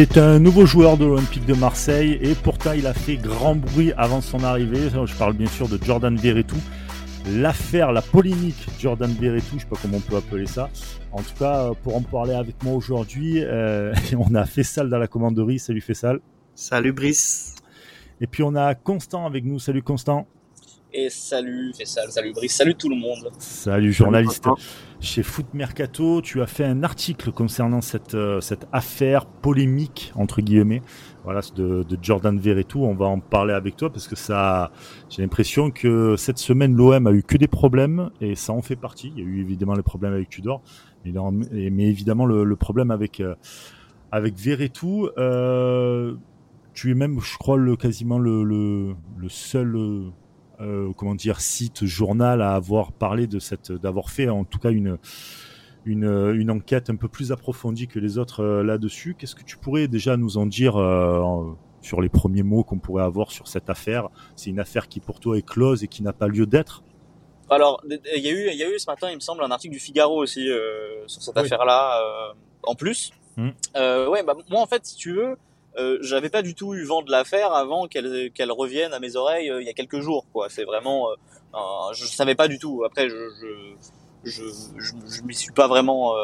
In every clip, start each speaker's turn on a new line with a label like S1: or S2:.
S1: C'est un nouveau joueur de l'Olympique de Marseille et pourtant il a fait grand bruit avant son arrivée. Je parle bien sûr de Jordan Verretou. L'affaire, la polémique Jordan Verretou, je ne sais pas comment on peut appeler ça. En tout cas, pour en parler avec moi aujourd'hui, euh, on a Fessal dans la commanderie. Salut Fessal.
S2: Salut Brice.
S1: Et puis on a Constant avec nous. Salut Constant.
S3: Et salut salut Brice, salut tout le monde.
S1: Salut journaliste. Chez Foot Mercato, tu as fait un article concernant cette, euh, cette affaire polémique, entre guillemets, voilà, de, Jordan Verretou. On va en parler avec toi parce que ça, j'ai l'impression que cette semaine, l'OM a eu que des problèmes et ça en fait partie. Il y a eu évidemment les problèmes avec Tudor, mais, évidemment le, problème avec, euh, avec Verretou. Euh, tu es même, je crois, quasiment le, le seul euh, comment dire, site, journal à avoir parlé de cette, d'avoir fait en tout cas une, une, une, enquête un peu plus approfondie que les autres euh, là-dessus. Qu'est-ce que tu pourrais déjà nous en dire euh, sur les premiers mots qu'on pourrait avoir sur cette affaire? C'est une affaire qui pour toi est close et qui n'a pas lieu d'être?
S3: Alors, il y, a eu, il y a eu ce matin, il me semble, un article du Figaro aussi sur cette affaire-là en plus. Mmh. ouais, bah, moi en fait, si tu veux, euh, j'avais pas du tout eu vent de l'affaire avant qu'elle qu'elle revienne à mes oreilles euh, il y a quelques jours quoi. C'est vraiment euh, je savais pas du tout. Après je je je, je, je m'y suis pas vraiment euh,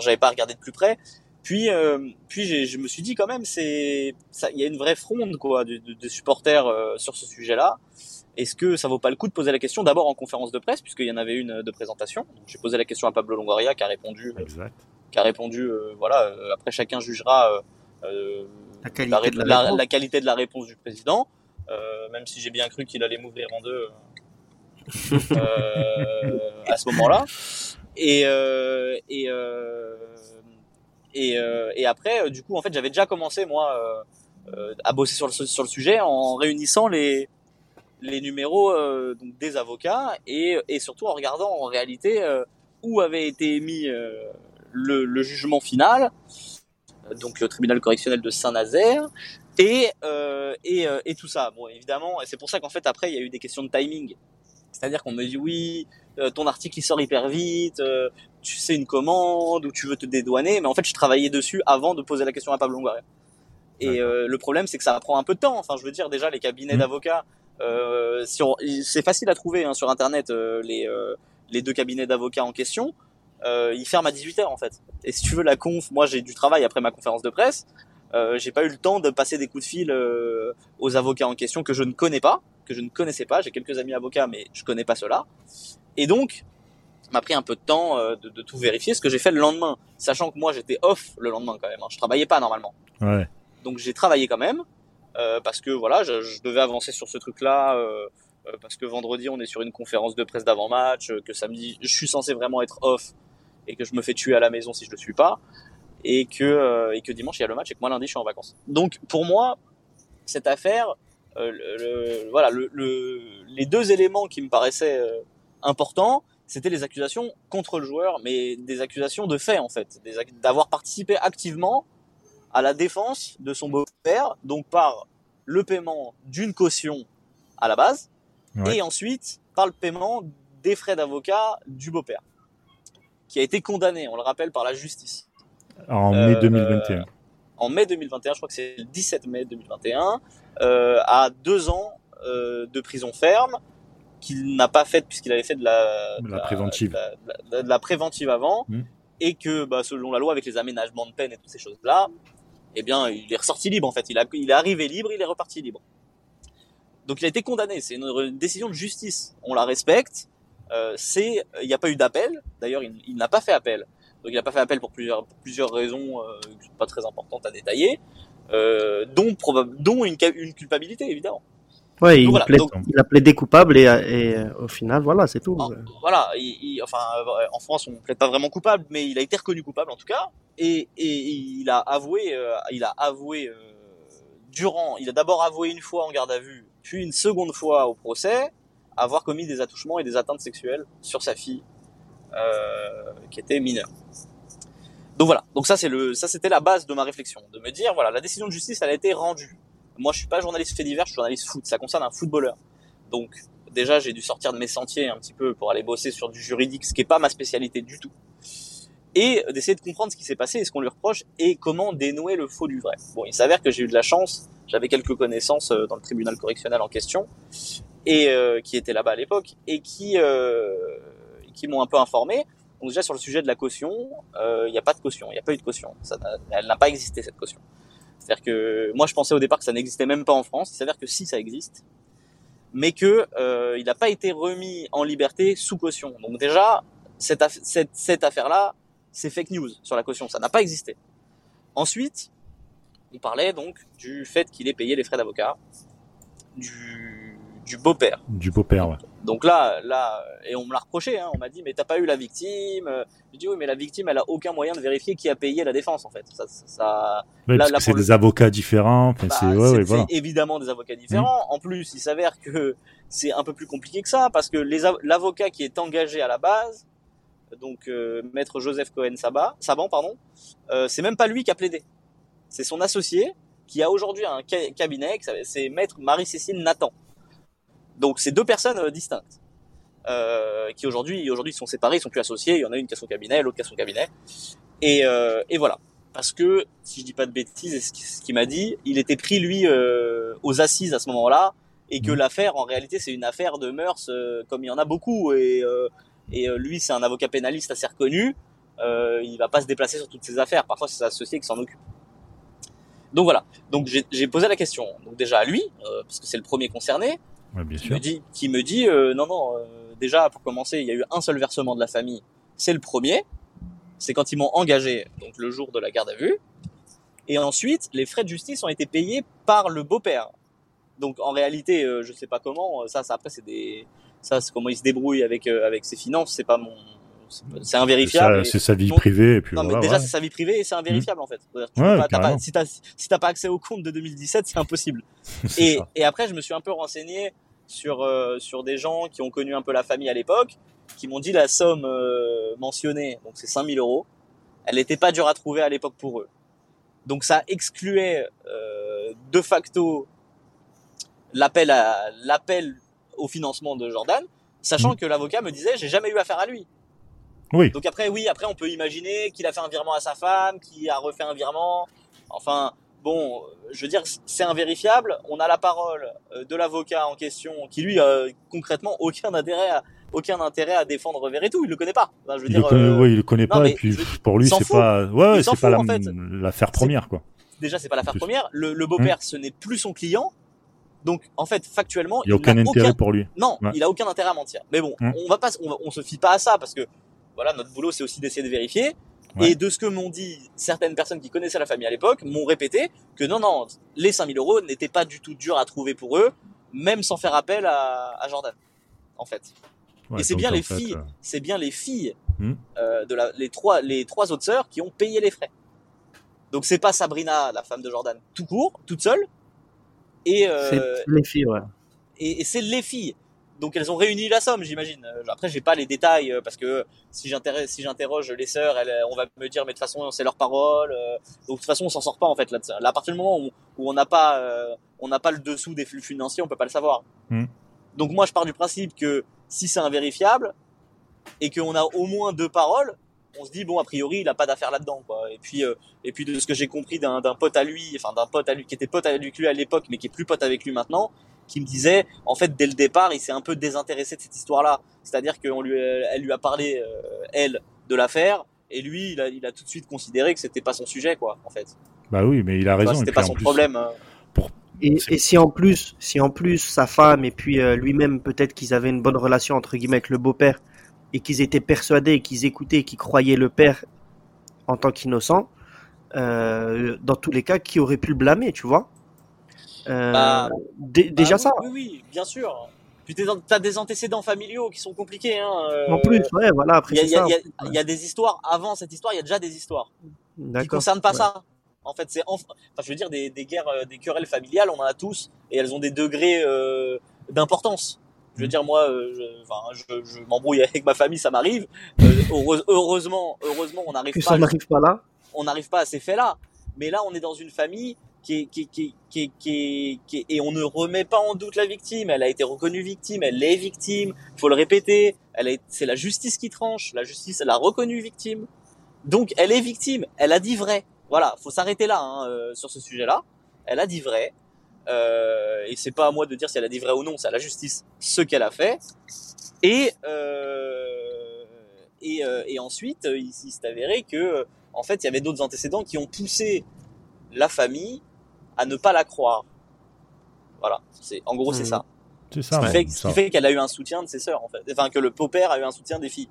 S3: j'avais pas regardé de plus près. Puis puis je me suis dit quand même c'est ça il y a une vraie fronde quoi de, de, supporters sur ce sujet-là. Est-ce que ça vaut pas le coup de poser la question d'abord en conférence de presse puisqu'il y en avait une de présentation. J'ai posé la question à Pablo Longoria qui a répondu
S1: exact.
S3: qui a répondu voilà après chacun jugera euh, la, qualité de la, la, qualité de la réponse du président, euh, même si j'ai bien cru qu'il allait m'ouvrir en deux euh, à ce moment-là. Et et et, et après, du coup, en fait, j'avais déjà commencé moi à bosser sur le sur le sujet en réunissant les les numéros euh, donc des avocats et, et surtout en regardant en réalité euh, où avait été émis euh, le, le, jugement final donc le tribunal correctionnel de Saint-Nazaire et euh, et, euh, et tout ça. Bon, évidemment, et c'est pour ça qu'en fait après il y a eu des questions de timing. C'est-à-dire qu'on me dit oui, euh, ton article il sort hyper vite, euh, tu sais une commande ou tu veux te dédouaner, mais en fait je travaillais dessus avant de poser la question à Pablo Longoria. Et le problème c'est que ça prend un peu de temps. Enfin, je veux dire déjà les cabinets mmh. d'avocats, si c'est facile à trouver hein, sur internet les les deux cabinets d'avocats en question euh, il ferme à 18h en fait. Et si tu veux la conf, moi j'ai du travail après ma conférence de presse, euh, j'ai pas eu le temps de passer des coups de fil euh, aux avocats en question que je ne connais pas, que je ne connaissais pas. J'ai quelques amis avocats, mais je connais pas ceux-là. Et donc, m'a pris un peu de temps euh, de, de, tout vérifier, ce que j'ai fait le lendemain, sachant que moi j'étais off le lendemain quand même. Hein. Je travaillais pas normalement.
S1: Ouais.
S3: Donc j'ai travaillé quand même euh, parce que voilà, je, je, devais avancer sur ce truc-là. Euh, parce que vendredi on est sur une conférence de presse d'avant-match, que samedi je suis censé vraiment être off et que je me fais tuer à la maison si je le suis pas et que euh, et que dimanche il y a le match et que moi lundi je suis en vacances. Donc pour moi cette affaire euh, le, voilà le, le, les deux éléments qui me paraissaient euh, importants c'était les accusations contre le joueur mais des accusations de fait en fait. D'avoir participé activement à la défense de son beau-père donc par le paiement d'une caution à la base et ensuite par le paiement des frais d'avocat du beau-père qui a été condamné, on le rappelle, par la justice.
S1: En mai 2021. Euh,
S3: en mai 2021, je crois que c'est le 17 mai 2021, euh, à deux ans euh, de prison ferme qu'il n'a pas faite puisqu'il avait fait de la,
S1: la, préventive,
S3: de la, préventive avant, mmh. et que bah, selon la loi, avec les aménagements de peine et toutes ces choses-là, eh bien, il est ressorti libre en fait. Il, a, il est arrivé libre, il est reparti libre. Donc il a été condamné. C'est une décision de justice. On la respecte. Euh, c'est il n'y a pas eu d'appel. D'ailleurs, il, n'a pas fait appel. Donc il n'a pas fait appel pour plusieurs, plusieurs raisons euh, pas très importantes à détailler. euh, dont, dont une, une culpabilité évidemment.
S2: Ouais, il, voilà, il, a plaidé coupable et, et euh, au final, voilà, c'est tout.
S3: voilà, il, enfin, euh, en France, on ne plaide pas vraiment coupable, mais il a été reconnu coupable en tout cas, et, et il a avoué, euh, il a avoué durant, il a d'abord avoué une fois en garde à vue, puis une seconde fois au procès, avoir commis des attouchements et des atteintes sexuelles sur sa fille, qui était mineure. Donc voilà, donc ça c'est le, ça c'était la base de ma réflexion, de me dire voilà, la décision de justice elle a été rendue moi, je suis pas journaliste fait divers, je suis journaliste foot. Ça concerne un footballeur. Donc, déjà, j'ai dû sortir de mes sentiers un petit peu pour aller bosser sur du juridique, ce qui est pas ma spécialité du tout. Et d'essayer de comprendre ce qui s'est passé et ce qu'on lui reproche et comment dénouer le faux du vrai. Bon, il s'avère que j'ai eu de la chance. J'avais quelques connaissances euh, dans le tribunal correctionnel en question et euh, qui étaient là-bas à l'époque et qui euh, qui m'ont un peu informé. Donc déjà sur le sujet de la caution, il n'y a pas de caution, il n'y a pas eu de caution. Ça elle n'a pas existé cette caution. C'est-à-dire que moi je pensais au départ que ça n'existait même pas en France. S'avère que si ça existe, mais que euh, il n'a pas été remis en liberté sous caution. Donc déjà cette, cette, cette affaire-là, c'est fake news sur la caution. Ça n'a pas existé. Ensuite, on parlait donc du fait qu'il ait payé les frais d'avocat, du, du beau-père.
S1: Du beau-père, ouais.
S3: Donc là, là, et on me l'a reproché. Hein, on m'a dit, mais t'as pas eu la victime. Je dis oui, mais la victime, elle a aucun moyen de vérifier qui a payé la défense en fait. Ça, ça.
S1: là, c'est des avocats différents. Bah, c'est ouais, voilà.
S3: évidemment des avocats différents. En plus, il s'avère que c'est un peu plus compliqué que ça parce que l'avocat qui est engagé à la base, donc euh, maître Joseph Cohen Saban, Saban pardon, euh, c'est même pas lui qui a plaidé. C'est son associé qui a aujourd'hui un cabinet, c'est maître Marie-Cécile Nathan. Donc c'est deux personnes euh, distinctes. Euh, qui aujourd'hui aujourd'hui sont séparés, ils sont plus associés. Il y en a une qui a son cabinet, l'autre qui a son cabinet. Et, euh, et voilà. Parce que si je dis pas de bêtises, ce qu'il m'a dit, il était pris lui euh, aux assises à ce moment-là, et que mmh. l'affaire en réalité c'est une affaire de mœurs euh, comme il y en a beaucoup. Et, euh, et lui c'est un avocat pénaliste assez reconnu. il va pas se déplacer sur toutes ces affaires. Parfois c'est ses associés qui s'en occupent. Donc voilà. Donc j'ai posé la question. Donc déjà à lui, parce que c'est le premier concerné
S1: qui me
S3: dit, qui me dit euh, non, non, euh, déjà, pour commencer, il y a eu un seul versement de la famille. C'est le premier. C'est quand ils m'ont engagé, donc le jour de la garde à vue. Et ensuite, les frais de justice ont été payés par le beau-père. Donc en réalité, euh, je sais pas comment. Ça, ça après, c'est des, ça, c'est comment il se débrouille avec avec ses finances. C'est pas mon, c'est invérifiable.
S1: C'est sa vie privée. Et puis
S3: non,
S1: mais
S3: déjà, c'est sa vie privée et c'est invérifiable en fait. Tu pas, pas, si t'as si pas accès au compte de 2017, c'est impossible. et, et après, je me suis un peu renseigné sur euh, sur des gens qui ont connu un peu la famille à l'époque, qui m'ont dit la somme euh, mentionnée, donc c'est 5000 euros, elle n'était pas dure à trouver à l'époque pour eux. Donc ça excluait euh, de facto l'appel à l'appel au financement de Jordan, sachant mmh. que l'avocat me disait j'ai jamais eu affaire à lui.
S1: Oui.
S3: Donc après oui, après on peut imaginer qu'il a fait un virement à sa femme, qu'il a refait un virement. Enfin, bon, je veux dire, c'est invérifiable. On a la parole euh, de l'avocat en question qui lui a concrètement aucun intérêt à aucun intérêt à défendre Verretou, il le connaît pas.
S1: je veux il, dire, le connaît, euh, il le connaît pas et puis pour lui c'est pas ouais, c'est pas l'affaire première quoi.
S3: Déjà c'est pas l'affaire première, le, le beau-père ce n'est plus son client. Donc en fait factuellement,
S1: il, a aucun intérêt pour lui.
S3: Non, il a aucun intérêt à mentir. Mais bon, hum. on va pas on, on se fie pas à ça parce que voilà, notre boulot c'est aussi d'essayer de vérifier. Et de ce que m'ont dit certaines personnes qui connaissaient la famille à l'époque, m'ont répété que non, non, les 5000 euros n'étaient pas du tout durs à trouver pour eux, même sans faire appel à, à Jordan, en fait. et c'est bien, les filles, euh, c'est bien les filles, euh, de la, les trois, les trois autres sœurs qui ont payé les frais. Donc c'est pas Sabrina, la femme de Jordan, tout court, toute seule. Et euh,
S2: c'est les filles, ouais.
S3: Et, et c'est les filles. Donc elles ont réuni la somme, j'imagine. Euh, après, j'ai pas les détails euh, parce que si j'interroge, si j'interroge les sœurs, elles, on va me dire mais de toute façon c'est leur parole. Euh, donc de toute façon on s'en sort pas en fait là. Là à partir du moment où, on n'a pas, on n'a pas le dessous des flux financiers, on peut pas le savoir. Hmm. Donc moi je pars du principe que si c'est invérifiable et qu'on a au moins deux paroles, on se dit bon a priori il a pas d'affaire là-dedans quoi. Et puis et puis de ce que j'ai compris d'un pote à lui, enfin d'un pote à lui qui était pote avec lui à l'époque mais qui est plus pote avec lui maintenant, qui me disait, en fait, dès le départ, il s'est un peu désintéressé de cette histoire-là. C'est-à-dire qu'elle lui, elle lui a parlé, euh, elle, de l'affaire, et lui, il a, il a tout de suite considéré que c'était pas son sujet, quoi, en fait.
S1: Bah oui, mais il a raison.
S3: C'était pas son problème. Hein.
S2: Pour... Et, et, si en plus, si en plus sa femme et puis euh, lui-même peut-être qu'ils avaient une bonne relation entre guillemets avec le beau-père et qu'ils étaient persuadés, qu'ils écoutaient, qu'ils croyaient le père en tant qu'innocent, euh, dans tous les cas, qui aurait pu le blâmer, tu vois? Euh, bah, Déjà bah ça.
S3: Oui, oui, bien sûr. Tu as des antécédents familiaux qui sont compliqués. Hein,
S2: en plus, ouais, voilà. Après,
S3: il y, a des histoires avant cette histoire. Il y a déjà des histoires qui concernent pas ça. En fait, c'est enfin, je veux dire des, guerres, des querelles familiales, on en a tous, et elles ont des degrés d'importance. Je veux dire, moi, je, je, je m'embrouille avec ma famille, ça m'arrive. heureusement, heureusement, on n'arrive pas.
S2: Ça n'arrive pas là
S3: on n'arrive pas à ces faits-là. Mais là, on est dans une famille qui qui, qui, qui, qui, et on ne remet pas en doute la victime. Elle a été reconnue victime, elle est victime. Faut le répéter. C'est la justice qui tranche. La justice, elle a reconnu victime. Donc, elle est victime. Elle a dit vrai. Voilà, faut s'arrêter là hein, euh, sur ce sujet-là. Elle a dit vrai. Euh, et c'est pas à moi de dire si elle a dit vrai ou non. C'est à la justice ce qu'elle a fait. Et euh, et, euh, et ensuite, il s'est avéré que en fait, il y avait d'autres antécédents qui ont poussé la famille à ne pas la croire. Voilà, c'est en gros c'est mmh. ça.
S1: C'est ça.
S3: Ce qui fait, qu'elle a eu un soutien de ses sœurs en fait, enfin que le beau-père a eu un soutien des filles.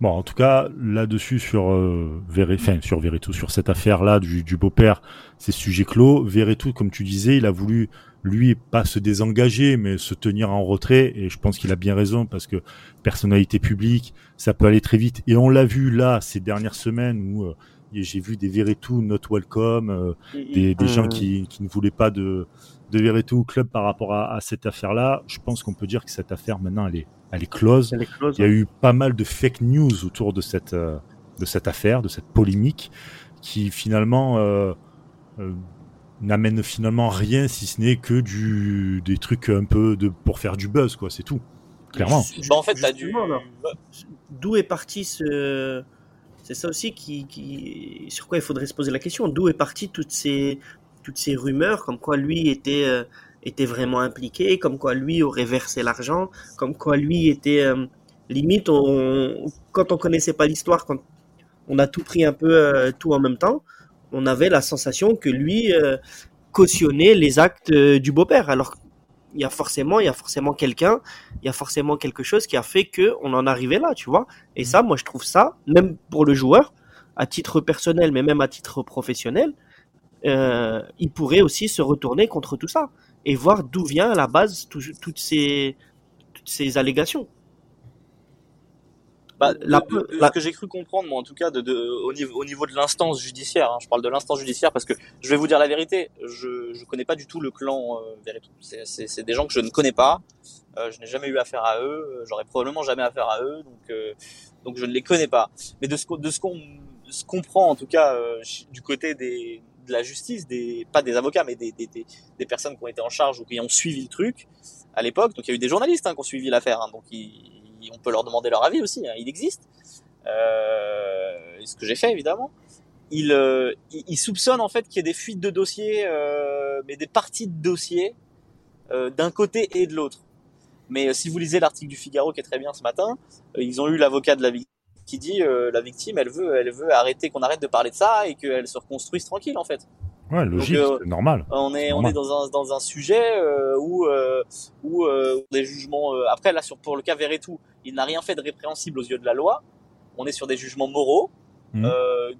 S1: Bon, en tout cas, là-dessus sur euh, enfin, sur Veretout, sur cette affaire-là du, du beau-père, c'est sujet clos. Veretout, comme tu disais, il a voulu lui pas se désengager, mais se tenir en retrait. Et je pense qu'il a bien raison parce que personnalité publique, ça peut aller très vite. Et on l'a vu là ces dernières semaines où euh, j'ai vu des Veretout not welcome, euh, des, des gens qui, qui, ne voulaient pas de de Veretout club par rapport à, à cette affaire-là. Je pense qu'on peut dire que cette affaire maintenant elle est elle est close. Il y a eu pas mal de fake news autour de cette euh, de cette affaire, de cette polémique, qui finalement euh, n'amène finalement rien si ce n'est que du des trucs un peu de pour faire du buzz quoi. C'est tout. Clairement.
S3: Bah, en fait t'as du
S2: d'où est parti ce c'est ça aussi qui, sur quoi il faudrait se poser la question d'où est parti toutes ces toutes ces rumeurs comme quoi lui était euh, était vraiment impliqué comme quoi lui aurait versé l'argent comme quoi lui était euh, limite quand on connaissait pas l'histoire quand on a tout pris un peu euh, tout en même temps on avait la sensation que lui cautionnait les actes du beau-père. Alors il y a forcément, il y a forcément quelqu'un, il y a forcément quelque chose qui a fait que on en arrivait là, tu vois. Et ça, moi, je trouve ça, même pour le joueur, à titre personnel, mais même à titre professionnel, euh, il pourrait aussi se retourner contre tout ça et voir d'où vient à la base toutes ces toutes ces allégations.
S3: Bah, ce que j'ai cru comprendre, moi en tout cas, de, de, au, niveau, au niveau de l'instance judiciaire, hein, je parle de l'instance judiciaire parce que je vais vous dire la vérité, je je connais pas du tout le clan euh, C'est des gens que je ne connais pas, euh, je n'ai jamais eu affaire à eux, j'aurais probablement jamais affaire à eux, donc euh, donc je ne les connais pas. Mais de ce de ce qu'on se comprend en tout cas euh, du côté des de la justice, des pas des avocats, mais des, des, des, des, personnes qui ont été en charge ou qui ont suivi le truc à l'époque. Donc il y a eu des journalistes hein, qui ont suivi l'affaire, hein, donc ils on peut leur demander leur avis aussi, hein, il existe. Euh, ce que j'ai fait évidemment. Il, euh, soupçonne en fait qu'il y ait des fuites de dossiers, euh, mais des parties de dossiers euh, d'un côté et de l'autre. Mais si vous lisez l'article du Figaro qui est très bien ce matin, ils ont eu l'avocat de la victime qui dit la victime, elle veut, elle veut arrêter qu'on arrête de parler de ça et qu'elle se reconstruise tranquille en fait.
S1: Ouais, logique, euh, normal.
S3: On est, on est dans un, dans un sujet euh, où, euh, où euh, des jugements. après, là, sur, pour le cas tout il n'a rien fait de répréhensible aux yeux de la loi. On est sur des jugements moraux mmh.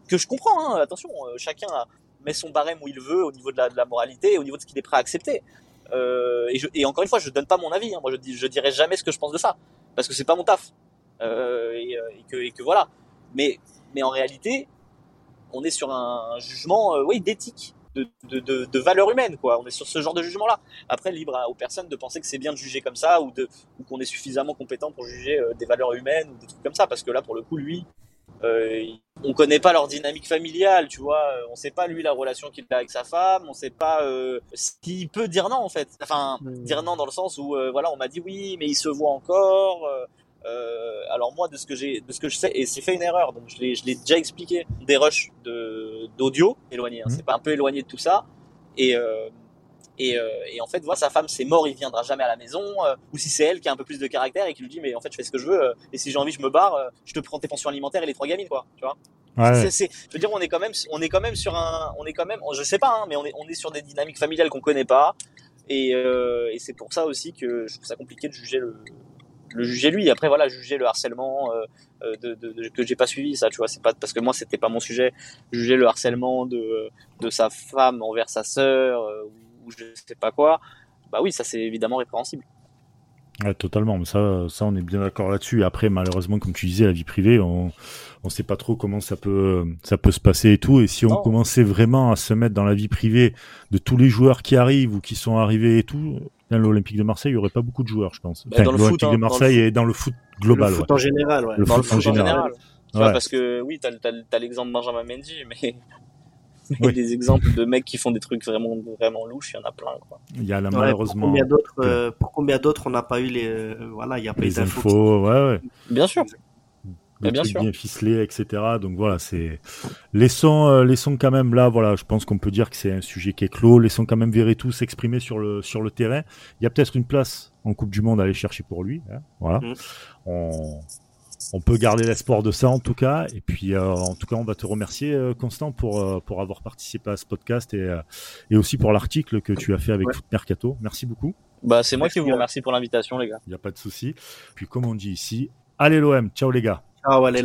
S3: que je comprends. Hein, attention, chacun met son barème où il veut au niveau de la, de la moralité et au niveau de ce qu'il est prêt à accepter. et, je, et encore une fois, je donne pas mon avis. Hein. Moi, je, dis, je dirai jamais ce que je pense de ça parce que c'est pas mon taf. Et, et, que, et que voilà. Mais, mais en réalité, on est sur un jugement, oui, d'éthique de, de, de, valeur humaine, quoi. On est sur ce genre de jugement-là. Après, libre aux personnes de penser que c'est bien de juger comme ça ou, de, ou qu'on est suffisamment compétent pour juger euh, des valeurs humaines ou des trucs comme ça. Parce que là, pour le coup, lui, euh, on connaît pas leur dynamique familiale, tu vois. On sait pas lui la relation qu'il a avec sa femme. On sait pas euh, s'il peut dire non en fait. Enfin, mmh. dire non dans le sens où euh, voilà, on m'a dit oui, mais il se voit encore. Euh, alors moi, de ce que j'ai, de ce que je sais, et c'est fait une erreur, donc je l'ai, je l'ai déjà expliqué, des rushs de d'audio éloignés. Hein, mmh. C'est pas un peu éloigné de tout ça. Et euh, et, euh, et, en fait, voilà, sa femme, c'est mort, il viendra jamais à la maison. Ou si c'est elle qui a un peu plus de caractère et qui lui dit, mais en fait, je fais ce que je veux. Et si j'ai envie, je me barre. je te prends tes pensions alimentaires et les trois gamines, quoi. Tu vois. Ouais. C'est, je veux dire, on est quand même, on est quand même sur un, on est quand même, je sais pas, hein, mais on est, on est sur des dynamiques familiales qu'on connaît pas. Et, et c'est pour ça aussi que je trouve ça compliqué de juger le, le juger lui. Après voilà, juger le harcèlement euh, euh de, de, que j'ai pas suivi, ça, tu vois, c'est pas parce que moi c'était pas mon sujet. Juger le harcèlement de de sa femme envers sa sœur euh, ou je sais pas quoi. Bah oui, ça c'est évidemment répréhensible.
S1: Ouais, totalement. Ça, ça, on est bien d'accord là-dessus. Après, malheureusement, comme tu disais, la vie privée, on, on sait pas trop comment ça peut, ça peut se passer et tout. Et si on commençait vraiment à se mettre dans la vie privée de tous les joueurs qui arrivent ou qui sont arrivés et tout, dans l'Olympique de Marseille, il y aurait pas beaucoup de joueurs, je pense.
S3: Bah, dans l'Olympique
S1: de hein, Marseille et dans le foot global.
S2: Le foot en général, ouais.
S3: Le foot, en général. parce que oui, t'as as, as, l'exemple Benjamin Mendy, mais mais des exemples de mecs qui font des trucs vraiment vraiment louches, il y en a plein quoi.
S1: Il y a là, malheureusement.
S2: Pour combien d'autres euh, pour combien d'autres on n'a pas eu les euh, voilà, il y a pas
S1: les infos, ouais ouais.
S3: Bien sûr.
S1: Des bien sûr. bien ficelés, etc. Donc voilà, c'est laissons euh, laissons quand même là, voilà, je pense qu'on peut dire que c'est un sujet qui est clos. Laissons quand même Verretou s'exprimer sur le sur le terrain. Il y a peut-être une place en Coupe du Monde à aller chercher pour lui. Hein, voilà. Mmh. On on peut garder l'espoir de ça en tout cas. Et puis euh, en tout cas, on va te remercier euh, Constant pour euh, pour avoir participé à ce podcast et et aussi pour l'article que tu as fait avec Foot Mercato. Merci beaucoup.
S3: Bah c'est moi qui vous remercie pour l'invitation les gars.
S1: Il n'y a pas de souci. Puis comme on dit ici, allez l'OM, ciao les gars.
S2: Chao, vale,